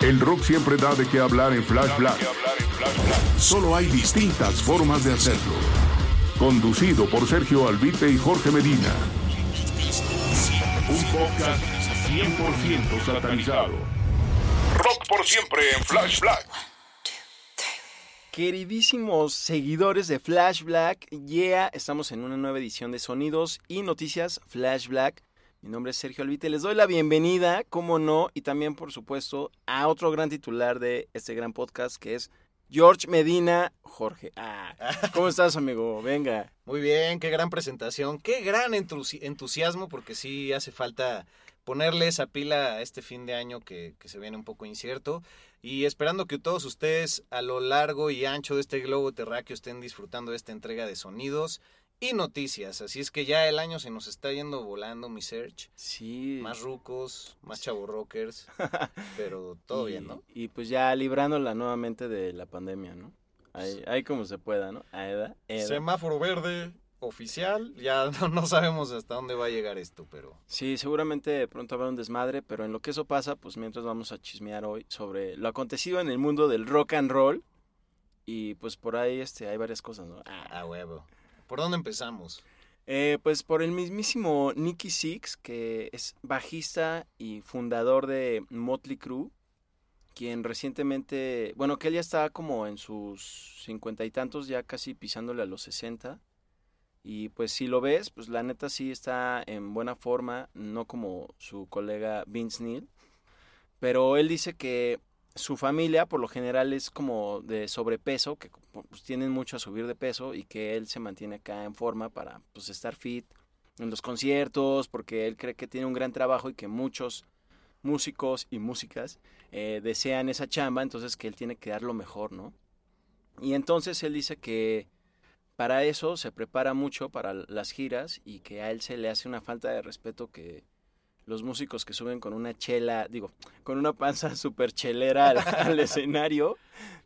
El rock siempre da de qué hablar en Flash Black. Solo hay distintas formas de hacerlo. Conducido por Sergio Albite y Jorge Medina. Un podcast 100% satanizado. Rock por siempre en Flash Black. Queridísimos seguidores de Flash Black, yeah, estamos en una nueva edición de Sonidos y Noticias Flash Black. Mi nombre es Sergio Albite, les doy la bienvenida, como no, y también, por supuesto, a otro gran titular de este gran podcast que es George Medina Jorge. Ah, ¿cómo estás, amigo? Venga. Muy bien, qué gran presentación, qué gran entusi- entusiasmo, porque sí hace falta ponerle esa pila a este fin de año que, que se viene un poco incierto. Y esperando que todos ustedes a lo largo y ancho de este globo terráqueo estén disfrutando de esta entrega de sonidos y noticias. Así es que ya el año se nos está yendo volando, mi search. Sí. Más rucos, más chavorrockers, pero todo y, bien, ¿no? Y pues ya librándola nuevamente de la pandemia, ¿no? Ahí, ahí como se pueda, ¿no? Semáforo verde oficial, ya no, no sabemos hasta dónde va a llegar esto, pero Sí, seguramente pronto habrá un desmadre, pero en lo que eso pasa, pues mientras vamos a chismear hoy sobre lo acontecido en el mundo del rock and roll. Y pues por ahí este, hay varias cosas, ¿no? Ah, a huevo. ¿Por dónde empezamos? Eh, pues por el mismísimo Nicky Six, que es bajista y fundador de Motley Crue, quien recientemente, bueno, que él ya está como en sus cincuenta y tantos, ya casi pisándole a los sesenta. Y pues si lo ves, pues la neta sí está en buena forma, no como su colega Vince Neil. Pero él dice que su familia por lo general es como de sobrepeso, que pues, tienen mucho a subir de peso y que él se mantiene acá en forma para pues estar fit en los conciertos, porque él cree que tiene un gran trabajo y que muchos músicos y músicas eh, desean esa chamba, entonces que él tiene que dar lo mejor, ¿no? Y entonces él dice que para eso se prepara mucho para las giras y que a él se le hace una falta de respeto que los músicos que suben con una chela, digo, con una panza súper chelera al, al, escenario,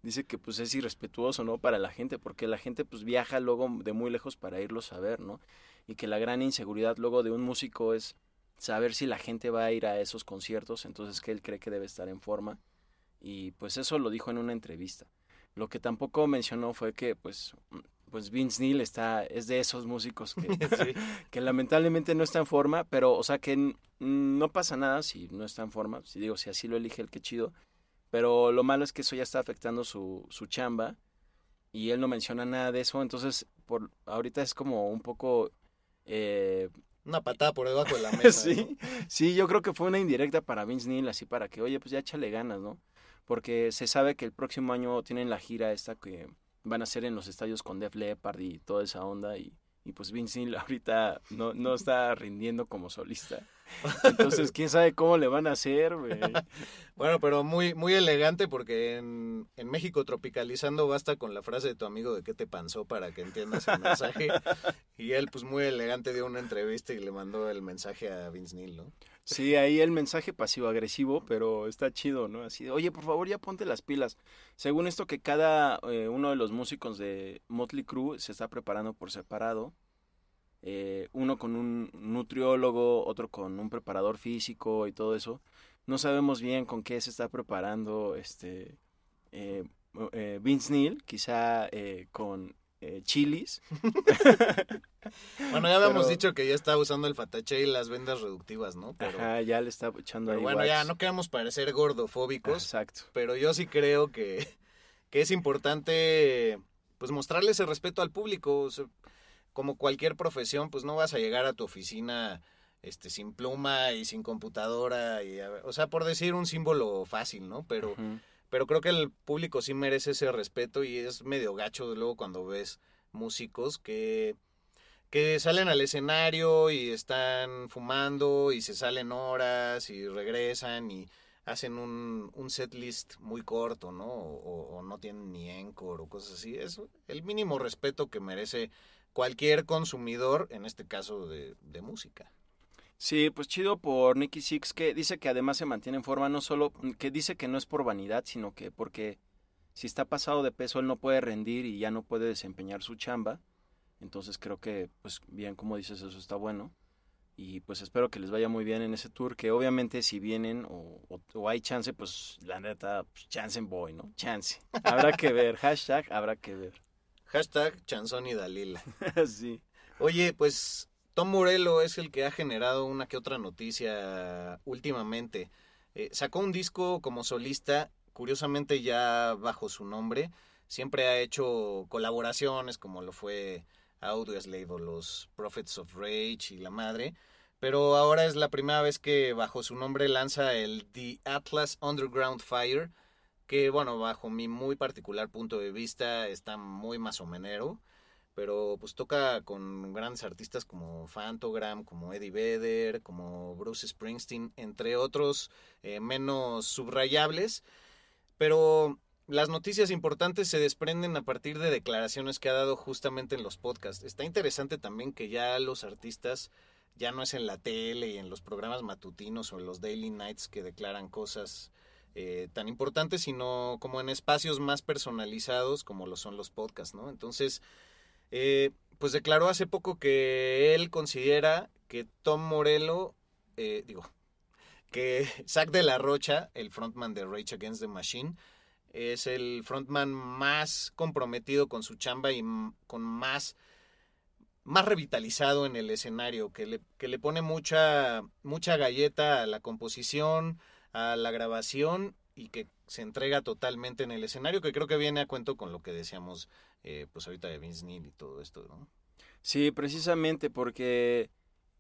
dice que pues es irrespetuoso, ¿no? Para la gente, porque la gente pues viaja luego de muy lejos para irlos a ver, ¿no? Y que la gran inseguridad luego de un músico es saber si la gente va a ir a esos conciertos, entonces que él cree que debe estar en forma. Y pues eso lo dijo en una entrevista. Lo que tampoco mencionó fue que pues pues Vince Neil está, es de esos músicos que, sí. que lamentablemente no está en forma, pero, o sea, que no pasa nada si no está en forma, si digo, si así lo elige el que chido, pero lo malo es que eso ya está afectando su, su chamba y él no menciona nada de eso, entonces, por ahorita es como un poco... Eh, una patada por debajo de la mesa. sí, ¿no? sí, yo creo que fue una indirecta para Vince Neil, así para que, oye, pues ya échale ganas, ¿no? Porque se sabe que el próximo año tienen la gira esta que van a ser en los estadios con Def Leppard y toda esa onda y, y pues Vince Neil ahorita no, no está rindiendo como solista. Entonces, quién sabe cómo le van a hacer. Bueno, pero muy, muy elegante porque en, en, México tropicalizando basta con la frase de tu amigo de qué te panzó para que entiendas el mensaje. y él, pues muy elegante, dio una entrevista y le mandó el mensaje a Vince Neil, ¿no? Sí, ahí el mensaje pasivo-agresivo, pero está chido, ¿no? Así de, oye, por favor, ya ponte las pilas. Según esto, que cada eh, uno de los músicos de Motley Crue se está preparando por separado. Eh, uno con un nutriólogo, otro con un preparador físico y todo eso. No sabemos bien con qué se está preparando este eh, Vince Neil, quizá con eh, chilis. Bueno, ya habíamos Pero- dicho que ya está usando el fatache y las vendas reductivas, ¿no? Pero, Ajá, ya le está echando ahí bueno, ya no queremos parecer gordofóbicos, Exacto. pero yo sí creo que, que es importante pues mostrarle ese respeto al público. O sea, como cualquier profesión, pues no vas a llegar a tu oficina este sin pluma y sin computadora y o sea, por decir un símbolo fácil, ¿no? Pero. Pero creo que el público sí merece ese respeto y es medio gacho luego cuando ves músicos que que salen al escenario y están fumando y se salen horas y regresan y hacen un, un set list muy corto, ¿no? O, o no tienen ni encore o cosas así. Es el mínimo respeto que merece cualquier consumidor, en este caso de, de música. Sí, pues chido por Nicky Six, que dice que además se mantiene en forma, no solo, que dice que no es por vanidad, sino que porque si está pasado de peso él no puede rendir y ya no puede desempeñar su chamba. Entonces creo que, pues bien, como dices, eso está bueno. Y pues espero que les vaya muy bien en ese tour, que obviamente si vienen o, o- o hay chance, pues la neta, pues, chance en boy, ¿no? Chance. Habrá que ver, hashtag, habrá que ver. Hashtag Chanzón y Dalila. sí. Oye, pues Tom Morello es el que ha generado una que otra noticia últimamente. Eh, sacó un disco como solista, curiosamente ya bajo su nombre. Siempre ha hecho colaboraciones como lo fue Audioslave o los Prophets of Rage y la madre. Pero ahora es la primera vez que bajo su nombre lanza el The Atlas Underground Fire, que bueno, bajo mi muy particular punto de vista está muy masomenero pero pues toca con grandes artistas como Fantogram, como Eddie Vedder, como Bruce Springsteen, entre otros eh, menos subrayables, pero las noticias importantes se desprenden a partir de declaraciones que ha dado justamente en los podcasts. Está interesante también que ya los artistas ya no es en la tele y en los programas matutinos o en los daily nights que declaran cosas eh, tan importantes, sino como en espacios más personalizados como lo son los podcasts, ¿no? Entonces, eh, pues declaró hace poco que él considera que Tom Morello, eh, digo, que Zack de la Rocha, el frontman de Rage Against the Machine, es el frontman más comprometido con su chamba y con más más revitalizado en el escenario, que le, que le pone mucha, mucha galleta a la composición, a la grabación y que se entrega totalmente en el escenario, que creo que viene a cuento con lo que decíamos eh, pues ahorita de Vince Neil y todo esto, ¿no? Sí, precisamente porque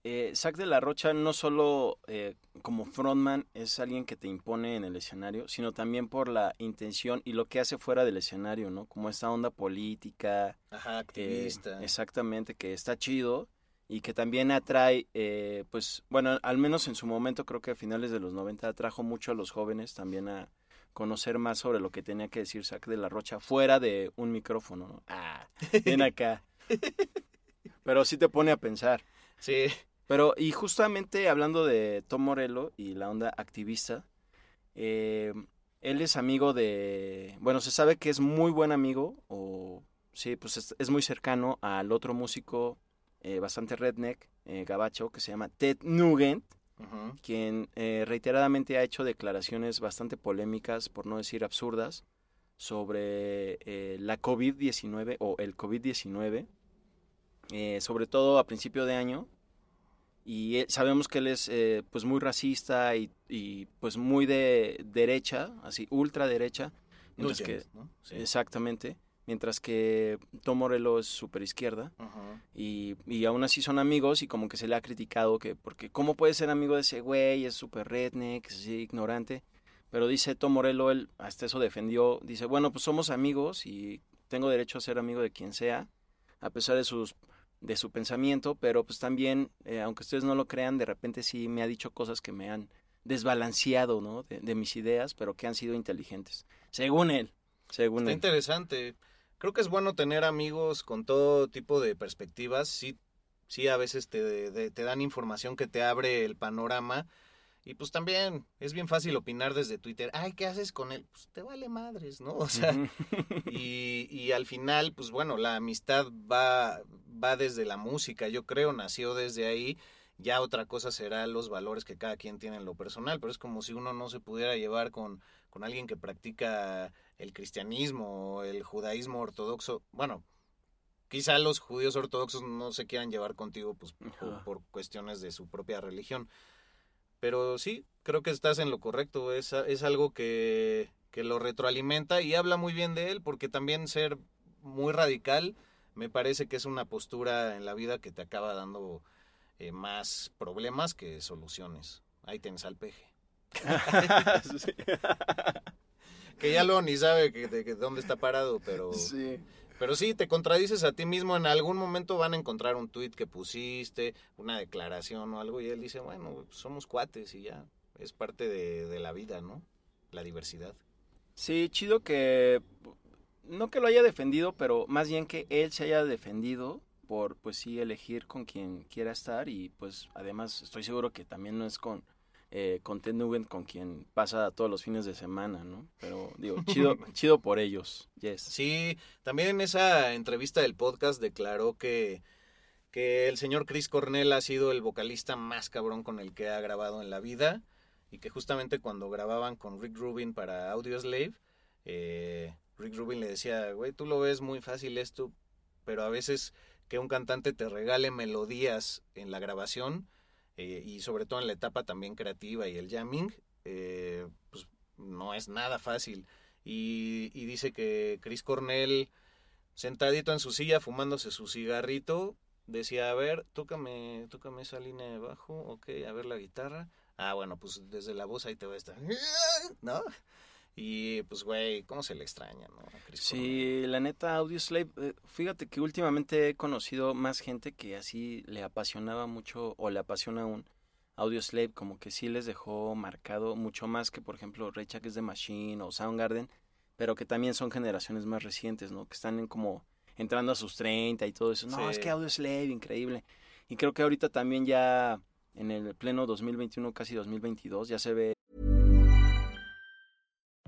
eh, Zack de la Rocha no solo eh, como frontman es alguien que te impone en el escenario, sino también por la intención y lo que hace fuera del escenario, ¿no? Como esta onda política, Ajá, eh, activista. exactamente, que está chido y que también atrae, eh, pues, bueno, al menos en su momento, creo que a finales de los 90 atrajo mucho a los jóvenes también a conocer más sobre lo que tenía que decir Zack de la Rocha fuera de un micrófono, ¿no? Ah, ven acá. Pero sí te pone a pensar. Sí, Pero, y justamente hablando de Tom Morello y la onda activista, eh, él es amigo de, bueno, se sabe que es muy buen amigo, o sí, pues es, es muy cercano al otro músico eh, bastante redneck, eh, gabacho, que se llama Ted Nugent, quien eh, reiteradamente ha hecho declaraciones bastante polémicas, por no decir absurdas, sobre eh, la COVID-19 o el COVID-19, eh, sobre todo a principio de año. Y sabemos que él es eh, pues muy racista y, y, pues muy de derecha, así Nugent, ¿no? Sí. exactamente, mientras que Tom Morello es super izquierda y, y aún así son amigos y como que se le ha criticado que porque cómo puede ser amigo de ese güey, es súper redneck, es ignorante, pero dice Tom Morello, él hasta eso defendió, dice, bueno, pues somos amigos y tengo derecho a ser amigo de quien sea, a pesar de sus de su pensamiento, pero pues también, eh, aunque ustedes no lo crean, de repente sí me ha dicho cosas que me han desbalanceado, ¿no? De, de mis ideas, pero que han sido inteligentes, según él, según Está él. interesante. Creo que es bueno tener amigos con todo tipo de perspectivas. Sí, sí a veces te, de- te dan información que te abre el panorama. Y pues también es bien fácil opinar desde Twitter. Ay, ¿qué haces con él? Pues te vale madres, ¿no? O sea, y, y al final, pues bueno, la amistad va, va desde la música, yo creo, nació desde ahí. Ya otra cosa será los valores que cada quien tiene en lo personal, pero es como si uno no se pudiera llevar con, con alguien que practica el cristianismo o el judaísmo ortodoxo. Bueno, quizá los judíos ortodoxos no se quieran llevar contigo pues, por, cuestiones de su propia religión. Pero sí, creo que estás en lo correcto. Es, es algo que, que lo retroalimenta y habla muy bien de él, porque también ser muy radical me parece que es una postura en la vida que te acaba dando eh, más problemas que soluciones. Ahí tienes al peje. Sí. Que ya lo ni sabe que, de, que dónde está parado, pero... Sí. Pero sí, te contradices a ti mismo. En algún momento van a encontrar un tuit que pusiste, una declaración o algo, y él dice, bueno, somos cuates y ya. Es parte de, de la vida, ¿no? La diversidad. Sí, chido que no que lo haya defendido, pero más bien que él se haya defendido por pues sí elegir con quien quiera estar y pues además estoy seguro que también no es con eh, con Ted Nugent con quien pasa todos los fines de semana, ¿no? Pero digo, chido chido por ellos. Yes. Sí, también en esa entrevista del podcast declaró que, que el señor Chris Cornell ha sido el vocalista más cabrón con el que ha grabado en la vida y que justamente cuando grababan con Rick Rubin para Audioslave, eh, Rick Rubin le decía, güey, tú lo ves muy fácil esto, pero a veces que un cantante te regale melodías en la grabación eh, y sobre todo en la etapa también creativa y el jamming, eh, pues no es nada fácil. Y, y dice que Chris Cornell, sentadito en su silla, fumándose su cigarrito, decía, a ver, tócame, tócame esa línea de bajo, ok, a ver la guitarra. Ah, bueno, pues desde la voz ahí te va a estar, ¿no? Y pues, güey, ¿cómo se le extraña, no? Sí, la neta, Audioslave, eh, fíjate que últimamente he conocido más gente que así le apasionaba mucho o le apasiona aún Audioslave, como que sí les dejó marcado mucho más que, por ejemplo, Ray Charles the Machine o Soundgarden, pero que también son generaciones más recientes, ¿no? Que están en como entrando a sus 30 y todo eso. No, Sí. es que Audioslave, increíble. Y creo que ahorita también ya en el pleno 2021, casi 2022, ya se ve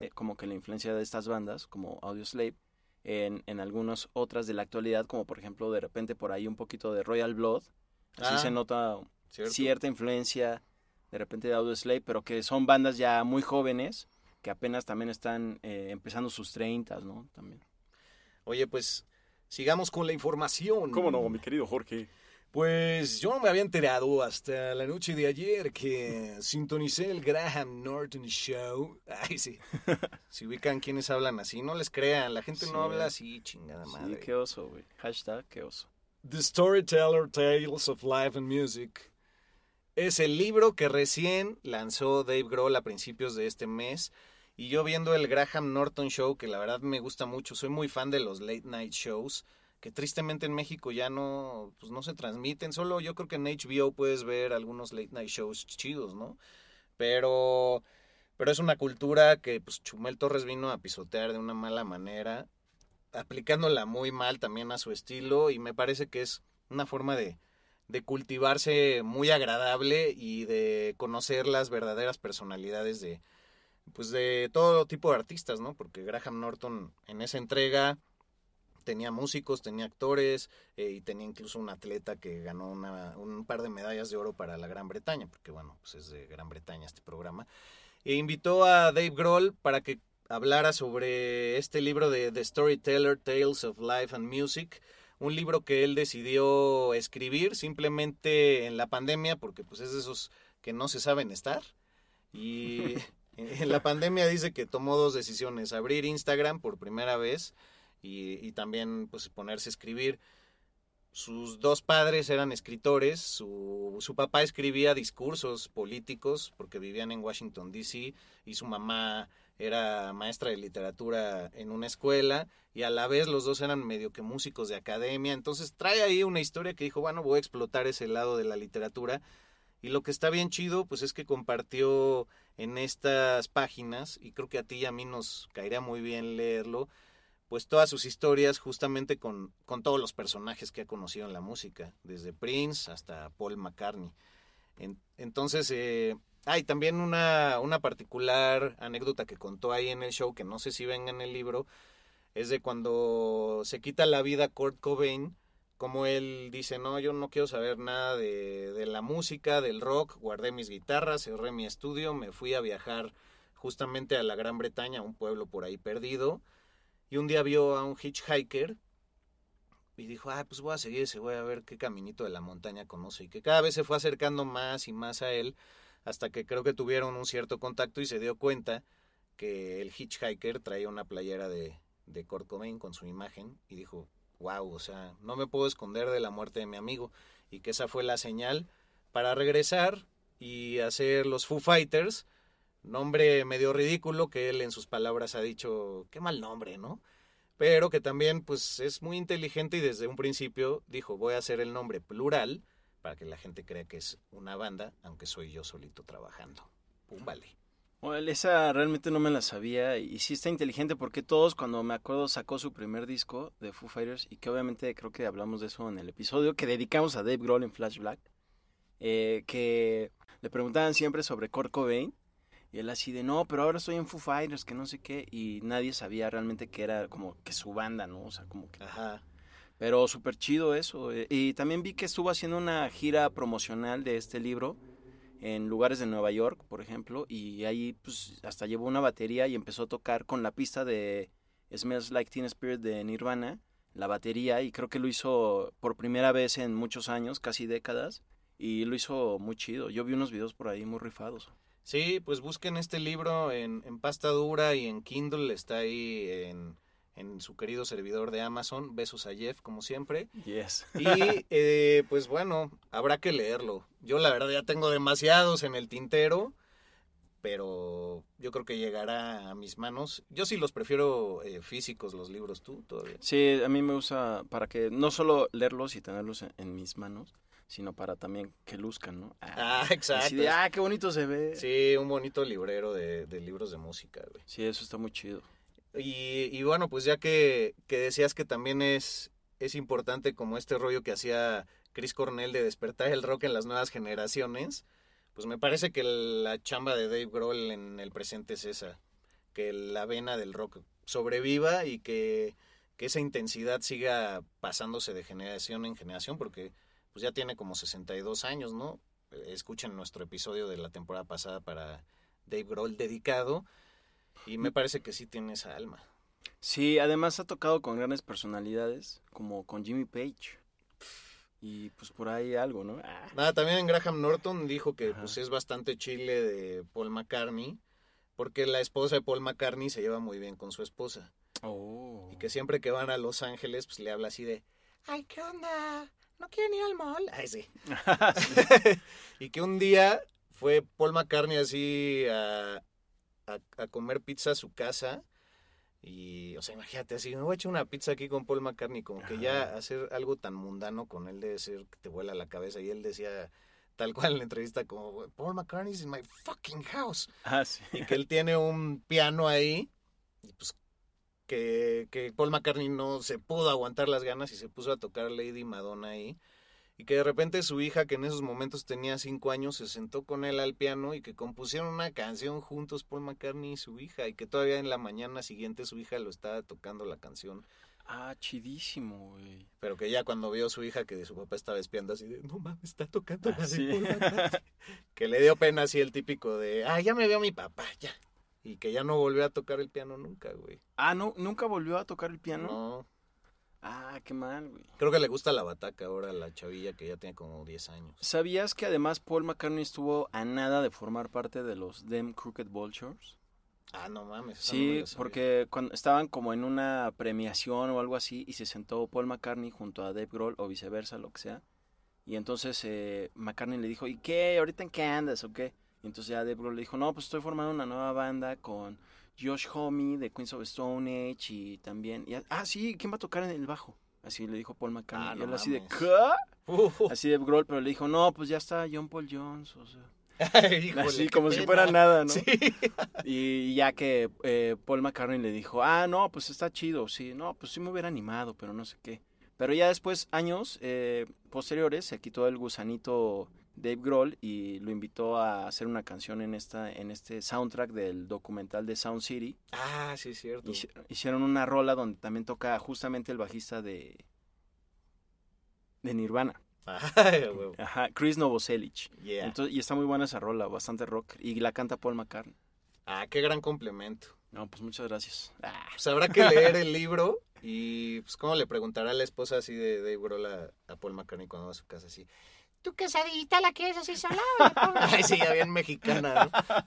Eh, como que la influencia de estas bandas, como Audioslave, en, en algunas otras de la actualidad, como por ejemplo de repente por ahí un poquito de Royal Blood, así Ah, se nota ¿cierto? cierta influencia de repente de Audioslave, pero que son bandas ya muy jóvenes, que apenas también están eh, empezando sus 30, ¿no? También. Oye, pues sigamos con la información. mi querido Jorge? Pues yo no me había enterado hasta la noche de ayer que sintonicé el Graham Norton Show. Ay, sí. Si ubican quienes hablan así, no les crean. La gente Sí. no habla así, chingada Sí, madre. qué oso, güey. Hashtag, qué oso. The Storyteller Tales of Life and Music. Es el libro que recién lanzó Dave Grohl a principios de este mes. Y yo viendo el Graham Norton Show, que la verdad me gusta mucho, soy muy fan de los late night shows, que tristemente en México ya no, pues no se transmiten. Solo yo creo que en HBO puedes ver algunos late night shows chidos, ¿no? Pero, pero es una cultura que pues Chumel Torres vino a pisotear de una mala manera. aplicándola muy mal también a su estilo y me parece que es una forma de, de cultivarse muy agradable y de conocer las verdaderas personalidades de pues de todo tipo de artistas, ¿no? Porque Graham Norton en esa entrega tenía músicos, tenía actores eh, y tenía incluso un atleta que ganó una, un par de medallas de oro para la Gran Bretaña, porque bueno, pues es de Gran Bretaña este programa. E invitó a Dave Grohl para que hablara sobre este libro de The Storyteller, Tales of Life and Music, un libro que él decidió escribir simplemente en la pandemia, porque pues es de esos que no se saben estar. Y en la pandemia dice que tomó dos decisiones, abrir Instagram por primera vez y, también pues ponerse a escribir. Sus dos padres eran escritores, su, su papá escribía discursos políticos porque vivían en Washington, D.C. y su mamá era maestra de literatura en una escuela y a la vez los dos eran medio que músicos de academia. Entonces trae ahí una historia que dijo, bueno, voy a explotar ese lado de la literatura. Y lo que está bien chido, pues es que compartió en estas páginas, y creo que a ti y a mí nos caería muy bien leerlo, pues todas sus historias justamente con, con todos los personajes que ha conocido en la música, desde Prince hasta Paul McCartney. entonces, eh, hay también una, una particular anécdota que contó ahí en el show, que no sé si venga en el libro, es de cuando se quita la vida Kurt Cobain, como él dice, no, yo no quiero saber nada de, de la música, del rock, guardé mis guitarras, cerré mi estudio, me fui a viajar justamente a la Gran Bretaña, un pueblo por ahí perdido, y un día vio a un hitchhiker y dijo, ah, pues voy a seguir ese, voy a ver qué caminito de la montaña conoce, y que cada vez se fue acercando más y más a él, hasta que creo que tuvieron un cierto contacto y se dio cuenta que el hitchhiker traía una playera de, de Kurt Cobain con su imagen y dijo, wow, o sea, no me puedo esconder de la muerte de mi amigo y que esa fue la señal para regresar y hacer los Foo Fighters, nombre medio ridículo que él en sus palabras ha dicho, qué mal nombre, ¿no? Pero que también pues es muy inteligente y desde un principio dijo, voy a hacer el nombre plural para que la gente crea que es una banda, aunque soy yo solito trabajando. Pum, vale. Bueno, esa realmente no me la sabía y sí está inteligente porque todos cuando me acuerdo sacó su primer disco de Foo Fighters y que obviamente creo que hablamos de eso en el episodio que dedicamos a Dave Grohl en Flash Black, eh, que le preguntaban siempre sobre Kurt Cobain y él así de, no, pero ahora estoy en Foo Fighters, que no sé qué, y nadie sabía realmente que era como que su banda, ¿no? O sea, como que... Ajá. Pero súper chido eso. eh, Y también vi que estuvo haciendo una gira promocional de este libro en lugares de Nueva York, por ejemplo, y ahí pues hasta llevó una batería y empezó a tocar con la pista de Smells Like Teen Spirit de Nirvana, la batería, y creo que lo hizo por primera vez en muchos años, casi décadas, y lo hizo muy chido. Yo vi unos videos por ahí muy rifados. Sí, pues busquen este libro en, en pasta dura y en Kindle, está ahí en, en su querido servidor de Amazon. Besos a Jeff, como siempre. Yes. Y eh, pues bueno, habrá que leerlo. Yo la verdad ya tengo demasiados en el tintero, pero yo creo que llegará a mis manos. Yo sí los prefiero eh, físicos, los libros, ¿tú todavía? Sí, a mí me gusta para que no solo leerlos y tenerlos en, en mis manos, sino para también que luzcan, ¿no? Ah, exacto. Así de, ah, qué bonito se ve. Sí, un bonito librero de, de libros de música, güey. Sí, eso está muy chido. Y, y bueno, pues ya que, que decías que también es, es importante como este rollo que hacía Chris Cornell de despertar el rock en las nuevas generaciones, pues me parece que la chamba de Dave Grohl en el presente es esa, que la vena del rock sobreviva y que, que esa intensidad siga pasándose de generación en generación, porque pues ya tiene como 62 años, ¿no? Escuchen nuestro episodio de la temporada pasada para Dave Grohl dedicado y me parece que sí tiene esa alma. Sí, además ha tocado con grandes personalidades, como con Jimmy Page. Y pues por ahí algo, ¿no? Ah. Nada, también Graham Norton dijo que pues es bastante chile de Paul McCartney, porque la esposa de Paul McCartney se lleva muy bien con su esposa. Oh. Y que siempre que van a Los Ángeles, pues le habla así de, ay, ¿qué onda? ¿No quieren ir al mall? Ay, sí. y que un día fue Paul McCartney así a, a, a comer pizza a su casa. Y, o sea, imagínate así, me voy a echar una pizza aquí con Paul McCartney, como que ya hacer algo tan mundano con él debe ser que te vuela la cabeza. Y él decía, tal cual en la entrevista, como, Paul McCartney's in my fucking house. Ah, sí. Y que él tiene un piano ahí, y pues, que, que Paul McCartney no se pudo aguantar las ganas y se puso a tocar Lady Madonna ahí. Y que de repente su hija, que en esos momentos tenía cinco años, se sentó con él al piano y que compusieron una canción juntos Paul McCartney y su hija. Y que todavía en la mañana siguiente su hija lo estaba tocando la canción. Ah, chidísimo, güey. Pero que ya cuando vio su hija que de su papá estaba espiando así de, no mames, está tocando la Ah, sí. Paul McCartney". que le dio pena así el típico de, ah, ya me vio mi papá, ya. Y que ya no volvió a tocar el piano nunca, güey. Ah, no, nunca volvió a tocar el piano. No, Ah, qué mal, güey. creo que le gusta la bataca ahora a la chavilla que ya tiene como 10 años. ¿Sabías que además Paul McCartney estuvo a nada de formar parte de los Them Crooked Vultures? Ah, no mames. no Sí, porque cuando estaban como en una premiación o algo así y se sentó Paul McCartney junto a Dave Grohl o viceversa, lo que sea. Y entonces eh, McCartney le dijo, ¿y qué? ¿Ahorita en qué andas o qué? Y entonces ya Dave Grohl le dijo, no, pues estoy formando una nueva banda con Josh Homme de Queens of Stone Age y también... y- ah, sí, ¿quién va a tocar en el bajo? Así le dijo Paul McCartney. Ah, y él así de. Así Dave Grohl, pero le dijo, no, pues ya está John Paul Jones, o sea... Híjole, Así como si fuera nada, ¿no? Sí. Y ya que eh, Paul McCartney le dijo, ah, no, pues está chido, sí, no, pues sí me hubiera animado, pero no sé qué. Pero ya después, años eh, posteriores, se quitó el gusanito Dave Grohl y lo invitó a hacer una canción en esta en este soundtrack del documental de Sound City. Ah, sí, es cierto. Hici- Hicieron una rola donde también toca justamente el bajista de de Nirvana. Ay. Ajá, Chris Novoselic. Yeah. Entonces, y está muy buena esa rola, bastante rock. Y la canta Paul McCartney. Ah, qué gran complemento. No, pues muchas gracias. Ah. Pues habrá que leer el libro y pues cómo le preguntará a la esposa así de Dave Grohl a, a Paul McCartney cuando va a su casa así. ¿Tu quesadillita la quieres así pongo- Ay, sí, ya bien mexicana, ¿no?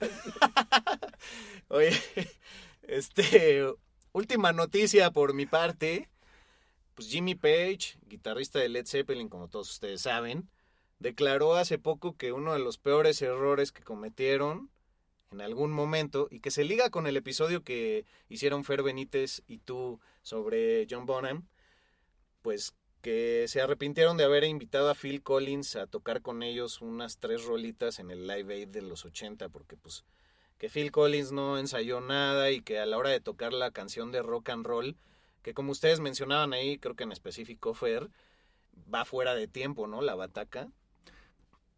Oye, este, última noticia por mi parte. Pues Jimmy Page, guitarrista de Led Zeppelin, como todos ustedes saben, declaró hace poco que uno de los peores errores que cometieron en algún momento y que se liga con el episodio que hicieron Fer Benítez y tú sobre John Bonham, pues que se arrepintieron de haber invitado a Phil Collins a tocar con ellos unas tres rolitas en el Live Aid de los 80, porque pues que Phil Collins no ensayó nada y que a la hora de tocar la canción de rock and roll, que como ustedes mencionaban ahí, creo que en específico Fer, va fuera de tiempo, ¿no? La bataca,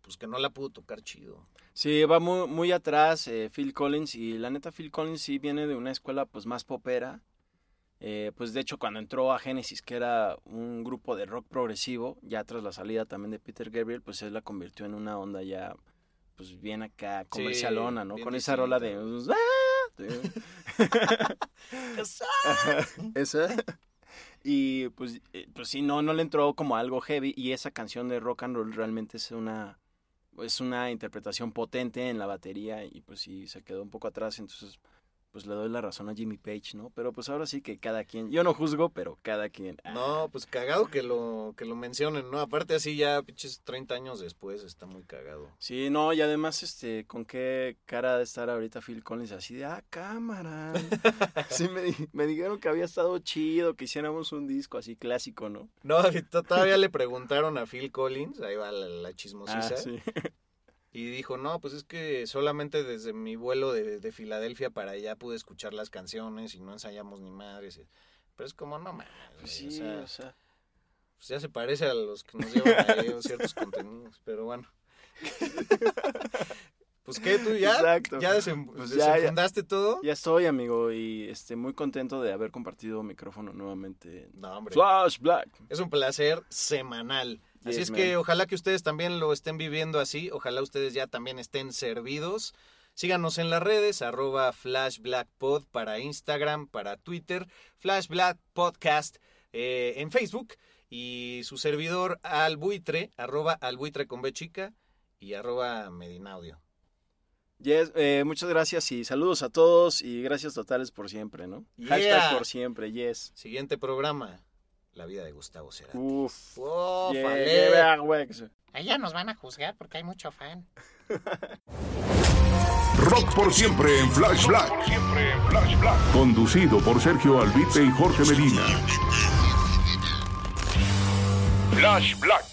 pues que no la pudo tocar chido. Sí, va muy, muy atrás eh, Phil Collins y la neta Phil Collins sí viene de una escuela pues más popera. Eh, pues de hecho cuando entró a Genesis, que era un grupo de rock progresivo, ya tras la salida también de Peter Gabriel, pues él la convirtió en una onda ya pues bien acá comercialona, ¿no? Con esa rola de... Esa. Y pues, eh, pues sí, no, no le entró como algo heavy y esa canción de rock and roll realmente es una es una interpretación potente en la batería y pues sí se quedó un poco atrás, entonces pues le doy la razón a Jimmy Page, ¿no? Pero pues ahora sí que cada quien, yo no juzgo, pero cada quien. ah, No, pues cagado que lo, que lo mencionen, ¿no? Aparte así ya, pinches 30 años después, está muy cagado. Sí, no, y además, este, con qué cara de estar ahorita Phil Collins así de, ah, cámara. sí, me, di- me dijeron que había estado chido, que hiciéramos un disco así clásico, ¿no? No, todavía le preguntaron a Phil Collins, ahí va la, la chismosisa, Ah, sí. Y dijo, no, pues es que solamente desde mi vuelo de, de Filadelfia para allá pude escuchar las canciones y no ensayamos ni madres. Pero es como, no mames, Pues sí, o sea, o sea, pues ya se parece a los que nos llevan ciertos contenidos, pero bueno. Pues qué, tú ya, Exacto. ya, desem- Pues ya, ya. desenfundaste todo. ya estoy, amigo, y este, muy contento de haber compartido micrófono nuevamente. en No, hombre. Flash Black. Es un placer semanal. Así Yes, es que ojalá que ustedes también lo estén viviendo así, ojalá ustedes ya también estén servidos. Síganos en las redes, arroba flashblackpod para Instagram, para Twitter, flashblack podcast eh, en Facebook y su servidor albuitre, arroba albuitre con B chica y arroba medinaudio. Yes, eh, muchas gracias y saludos a todos y gracias totales por siempre, ¿no? Yeah. Hashtag por siempre, yes. Siguiente programa, la vida de Gustavo Cerati. Uf. ¡Oh, Yeah. Allá nos van a juzgar porque hay mucho fan. Rock por siempre en Flash Black. Conducido por Sergio Albite y Jorge Medina. Flash Black.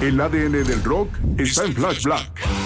El ADN del rock está en Flash Black.